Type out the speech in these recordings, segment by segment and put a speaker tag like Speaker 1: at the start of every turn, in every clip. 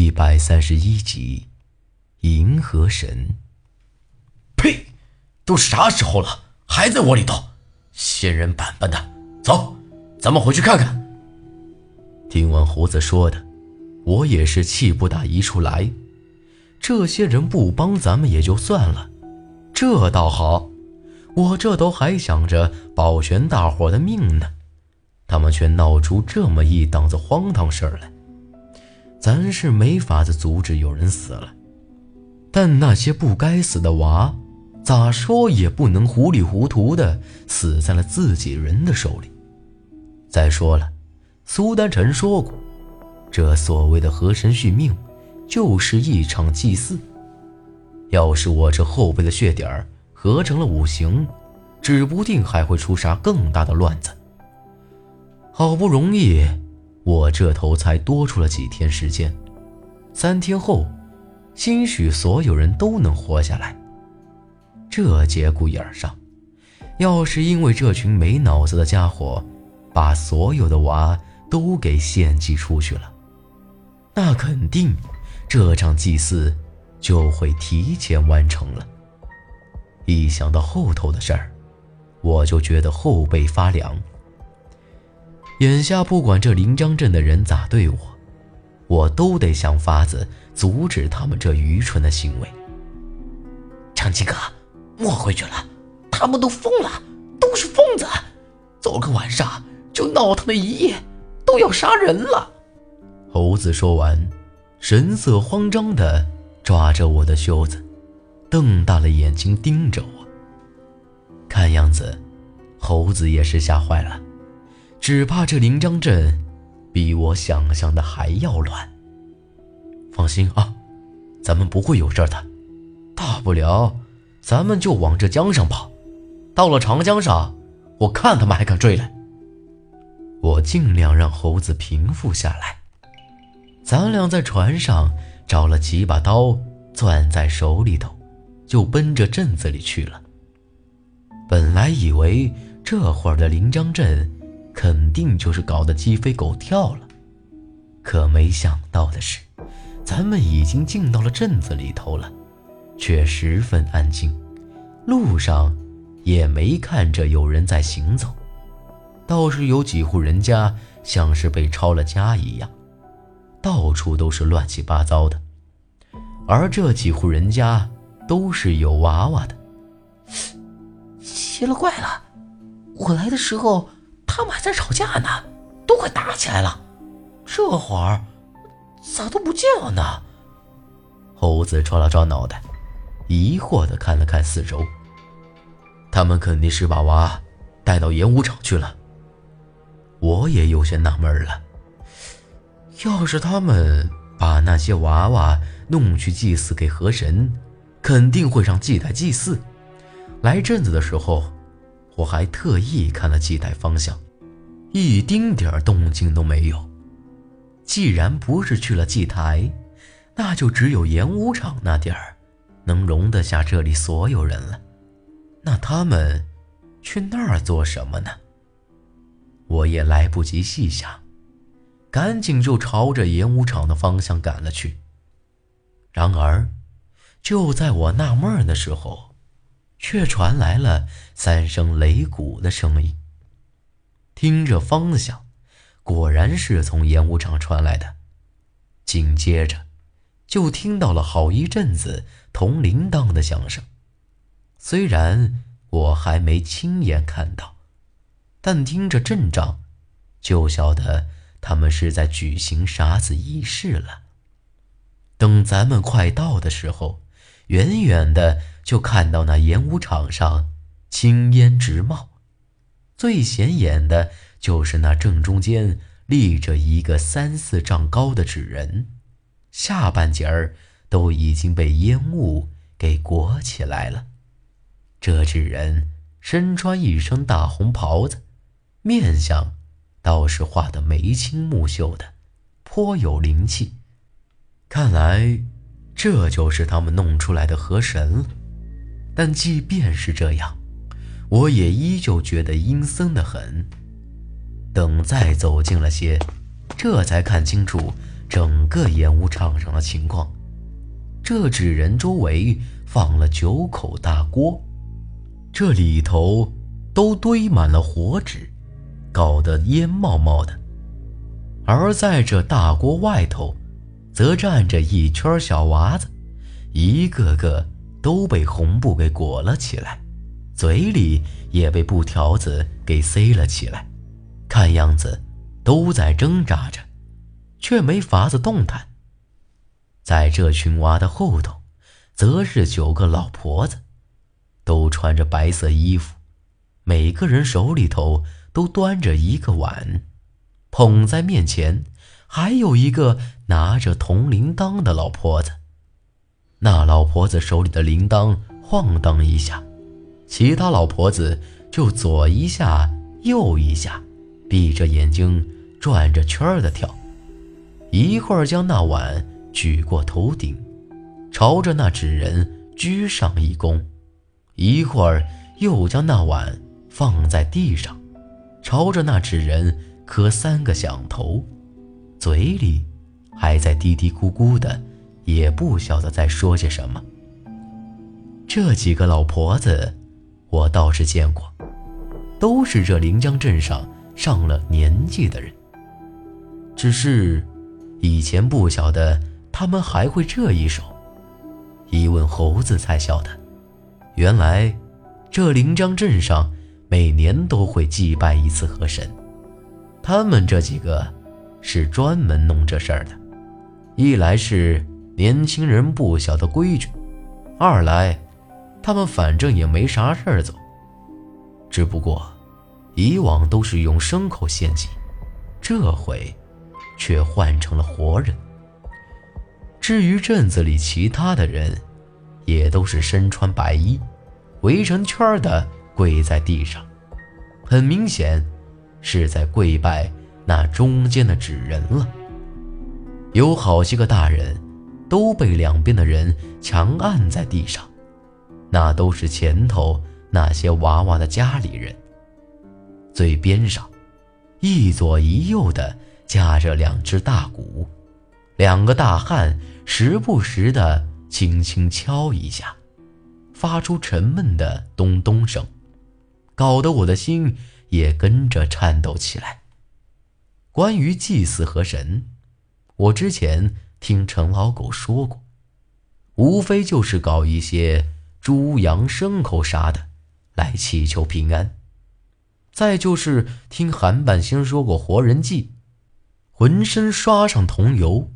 Speaker 1: 一百三十一集，银河神。
Speaker 2: 呸！都啥时候了，还在窝里头，仙人板板的。走，咱们回去看看。
Speaker 1: 听完胡子说的，我也是气不打一处来。这些人不帮咱们也就算了，这倒好，我这都还想着保全大伙的命呢，他们却闹出这么一档子荒唐事儿来。咱是没法子阻止有人死了，但那些不该死的娃，咋说也不能糊里糊涂的死在了自己人的手里。再说了，苏丹臣说过，这所谓的河神续命，就是一场祭祀。要是我这后背的血点儿合成了五行，指不定还会出啥更大的乱子。好不容易。我这头才多出了几天时间，三天后，兴许所有人都能活下来。这节骨眼上，要是因为这群没脑子的家伙，把所有的娃都给献祭出去了，那肯定这场祭祀就会提前完成了。一想到后头的事儿，我就觉得后背发凉。眼下不管这临江镇的人咋对我，我都得想法子阻止他们这愚蠢的行为。
Speaker 2: 长青哥，莫回去了，他们都疯了，都是疯子，昨个晚上就闹腾了一夜，都要杀人了。
Speaker 1: 猴子说完，神色慌张的抓着我的袖子，瞪大了眼睛盯着我。看样子，猴子也是吓坏了。只怕这临江镇，比我想象的还要乱。放心啊，咱们不会有事的。大不了，咱们就往这江上跑。到了长江上，我看他们还敢追来。我尽量让猴子平复下来。咱俩在船上找了几把刀，攥在手里头，就奔着镇子里去了。本来以为这会儿的临江镇。肯定就是搞得鸡飞狗跳了，可没想到的是，咱们已经进到了镇子里头了，却十分安静，路上也没看着有人在行走，倒是有几户人家像是被抄了家一样，到处都是乱七八糟的，而这几户人家都是有娃娃的。
Speaker 2: 奇了怪了，我来的时候。他们还在吵架呢，都快打起来了。这会儿咋都不见了呢？
Speaker 1: 猴子抓了抓脑袋，疑惑的看了看四周。他们肯定是把娃带到演武场去了。我也有些纳闷了。要是他们把那些娃娃弄去祭祀给河神，肯定会让祭台祭祀。来镇子的时候，我还特意看了祭台方向。一丁点儿动静都没有。既然不是去了祭台，那就只有演武场那点儿，能容得下这里所有人了。那他们去那儿做什么呢？我也来不及细想，赶紧就朝着演武场的方向赶了去。然而，就在我纳闷的时候，却传来了三声擂鼓的声音。听着方向，果然是从演武场传来的。紧接着，就听到了好一阵子铜铃铛的响声。虽然我还没亲眼看到，但听着阵仗，就晓得他们是在举行啥子仪式了。等咱们快到的时候，远远的就看到那演武场上青烟直冒。最显眼的就是那正中间立着一个三四丈高的纸人，下半截儿都已经被烟雾给裹起来了。这纸人身穿一身大红袍子，面相倒是画得眉清目秀的，颇有灵气。看来这就是他们弄出来的河神了。但即便是这样。我也依旧觉得阴森的很。等再走近了些，这才看清楚，整个演武场上的情况。这纸人周围放了九口大锅，这里头都堆满了火纸，搞得烟冒冒的。而在这大锅外头，则站着一圈小娃子，一个个都被红布给裹了起来，嘴里也被布条子给塞了起来，看样子都在挣扎着，却没法子动弹。在这群娃的后头，则是九个老婆子，都穿着白色衣服，每个人手里头都端着一个碗，捧在面前，还有一个拿着铜铃铛的老婆子。那老婆子手里的铃铛晃荡一下，其他老婆子就左一下右一下，闭着眼睛转着圈儿的跳，一会儿将那碗。举过头顶，朝着那纸人鞠上一躬，一会儿又将那碗放在地上，朝着那纸人磕三个响头，嘴里还在嘀嘀咕咕的，也不晓得在说些什么。这几个老婆子，我倒是见过，都是这临江镇上上了年纪的人，只是以前不晓得。他们还会这一手，一问猴子才晓得，原来这临江镇上每年都会祭拜一次河神。他们这几个是专门弄这事儿的，一来是年轻人不晓得规矩，二来他们反正也没啥事儿做。只不过以往都是用牲口献祭，这回却换成了活人。至于镇子里其他的人，也都是身穿白衣，围成圈的跪在地上，很明显是在跪拜那中间的纸人了。有好些个大人都被两边的人强按在地上，那都是前头那些娃娃的家里人。最边上，一左一右的架着两只大鼓，两个大汉。时不时的轻轻敲一下，发出沉闷的咚咚声，搞得我的心也跟着颤抖起来。关于祭祀河神，我之前听陈老狗说过，无非就是搞一些猪羊牲口啥的，来祈求平安。再就是听韩半仙说过活人祭，浑身刷上桐油。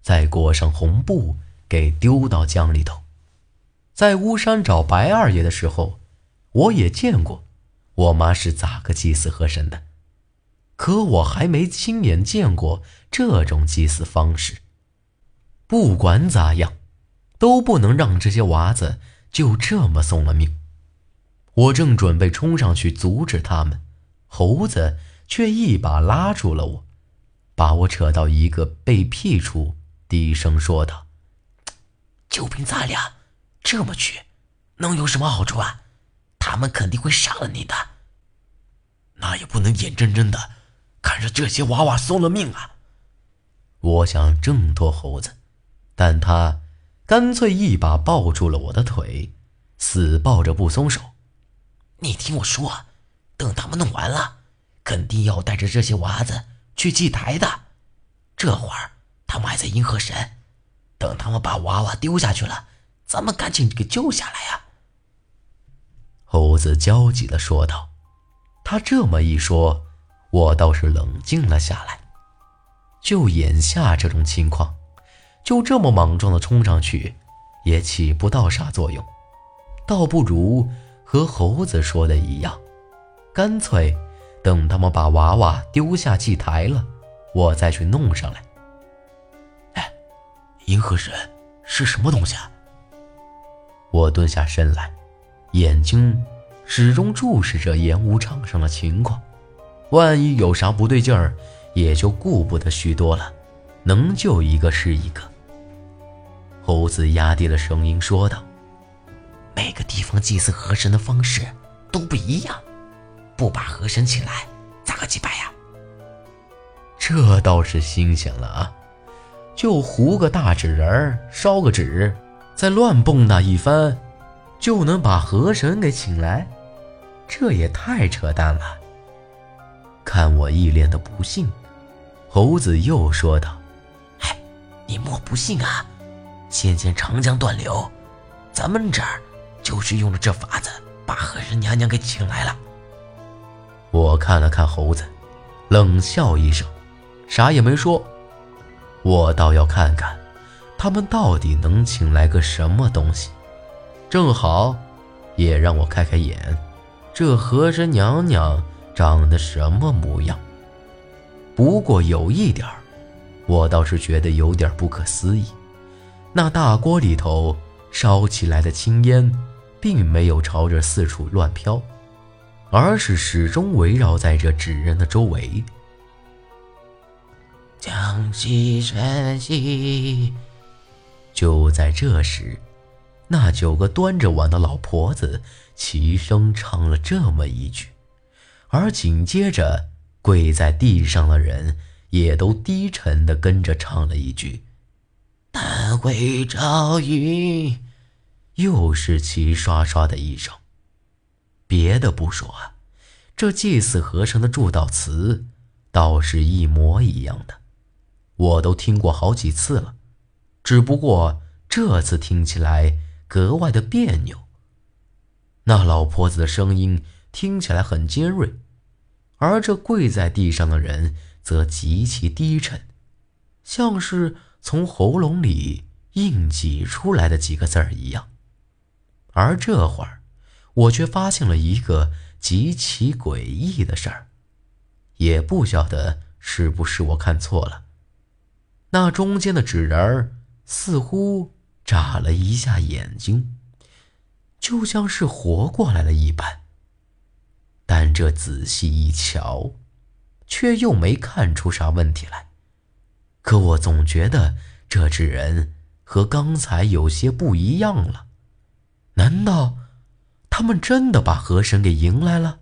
Speaker 1: 再裹上红布，给丢到江里头。在巫山找白二爷的时候，我也见过，我妈是咋个祭祀河神的。可我还没亲眼见过这种祭祀方式。不管咋样，都不能让这些娃子就这么送了命。我正准备冲上去阻止他们，猴子却一把拉住了我，把我扯到一个被僻处。低声说道：“
Speaker 2: 就凭咱俩这么去，能有什么好处啊？他们肯定会杀了你的。那也不能眼睁睁的看着这些娃娃送了命啊！”
Speaker 1: 我想挣脱猴子，但他干脆一把抱住了我的腿，死抱着不松手。
Speaker 2: 你听我说，等他们弄完了，肯定要带着这些娃子去祭台的。这会儿。他们还在银河神，等他们把娃娃丢下去了，咱们赶紧给救下来呀！
Speaker 1: 猴子焦急的说道。他这么一说，我倒是冷静了下来。就眼下这种情况，就这么莽撞的冲上去，也起不到啥作用，倒不如和猴子说的一样，干脆等他们把娃娃丢下祭台了，我再去弄上来。
Speaker 2: 哎银河神是什么东西啊？
Speaker 1: 我蹲下身来，眼睛始终注视着演武场上的情况，万一有啥不对劲儿，也就顾不得许多了，能救一个是一个。猴子压低了声音说道：“
Speaker 2: 每个地方祭祀河神的方式都不一样，不把河神请来，咋个祭拜呀？”
Speaker 1: 这倒是新鲜了啊！就糊个大纸人儿，烧个纸，再乱蹦跶一番，就能把河神给请来？这也太扯淡了！看我一脸的不信，猴子又说道：“
Speaker 2: 哎，你莫不信啊！先前长江断流，咱们这儿就是用了这法子，把和神娘娘给请来了。”
Speaker 1: 我看了看猴子，冷笑一声，啥也没说。我倒要看看，他们到底能请来个什么东西，正好，也让我开开眼，这和神娘娘长得什么模样。不过有一点我倒是觉得有点不可思议，那大锅里头烧起来的青烟，并没有朝着四处乱飘，而是始终围绕在这纸人的周围。
Speaker 2: 江西晨曦。
Speaker 1: 就在这时，那九个端着碗的老婆子齐声唱了这么一句，而紧接着跪在地上的人也都低沉的跟着唱了一句：“
Speaker 2: 但会朝云。”
Speaker 1: 又是齐刷刷的一声。别的不说啊，这祭祀和尚的祝祷词倒是一模一样的。我都听过好几次了，只不过这次听起来格外的别扭。那老婆子的声音听起来很尖锐，而这跪在地上的人则极其低沉，像是从喉咙里硬挤出来的几个字儿一样。而这会儿，我却发现了一个极其诡异的事儿，也不晓得是不是我看错了。那中间的纸人儿似乎眨了一下眼睛，就像是活过来了一般。但这仔细一瞧，却又没看出啥问题来。可我总觉得这纸人和刚才有些不一样了。难道他们真的把河神给迎来了？